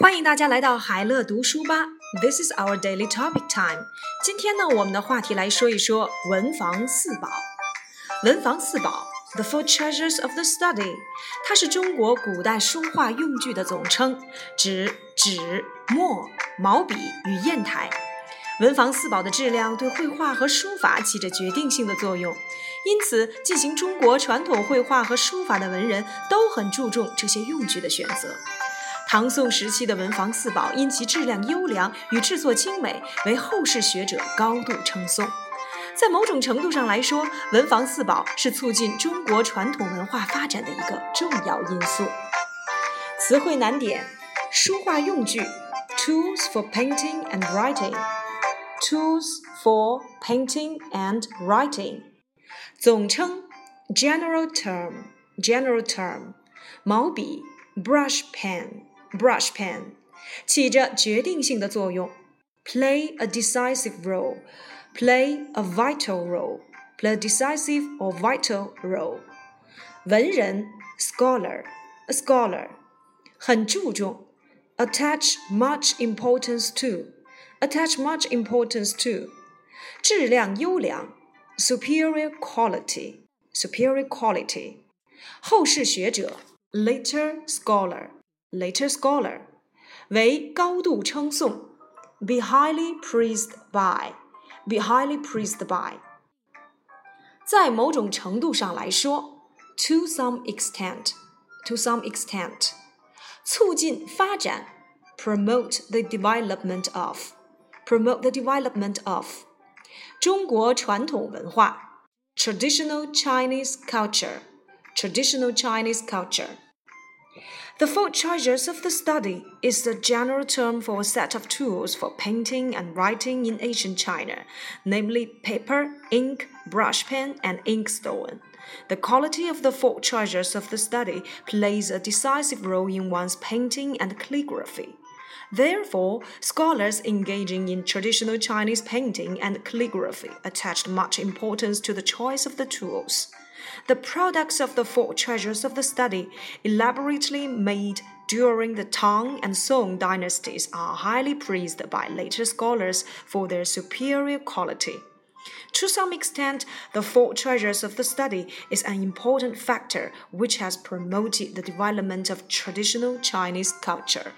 欢迎大家来到海乐读书吧。This is our daily topic time。今天呢，我们的话题来说一说文房四宝。文房四宝，the four treasures of the study，它是中国古代书画用具的总称，指纸、墨、毛笔与砚台。文房四宝的质量对绘画和书法起着决定性的作用，因此进行中国传统绘画和书法的文人都很注重这些用具的选择。唐宋时期的文房四宝因其质量优良与制作精美，为后世学者高度称颂。在某种程度上来说，文房四宝是促进中国传统文化发展的一个重要因素。词汇难点：书画用具，tools for painting and writing，tools for painting and writing。总称，general term，general term。毛笔，brush pen。brush pen，起着决定性的作用，play a decisive role，play a vital role，play a decisive or vital role。文人，scholar，a scholar，很注重，attach much importance to，attach much importance to。质量优良，superior quality，superior quality。后世学者，later scholar。 later scholar，为高度称颂，be highly praised by，be highly praised by。在某种程度上来说，to some extent，to some extent，促进发展，promote the development of，promote the development of。中国传统文化，traditional Chinese culture，traditional Chinese culture。 The four treasures of the study is the general term for a set of tools for painting and writing in ancient China, namely paper, ink, brush pen, and inkstone. The quality of the four treasures of the study plays a decisive role in one's painting and calligraphy. Therefore, scholars engaging in traditional Chinese painting and calligraphy attached much importance to the choice of the tools. The products of the four treasures of the study, elaborately made during the Tang and Song dynasties, are highly praised by later scholars for their superior quality. To some extent, the four treasures of the study is an important factor which has promoted the development of traditional Chinese culture.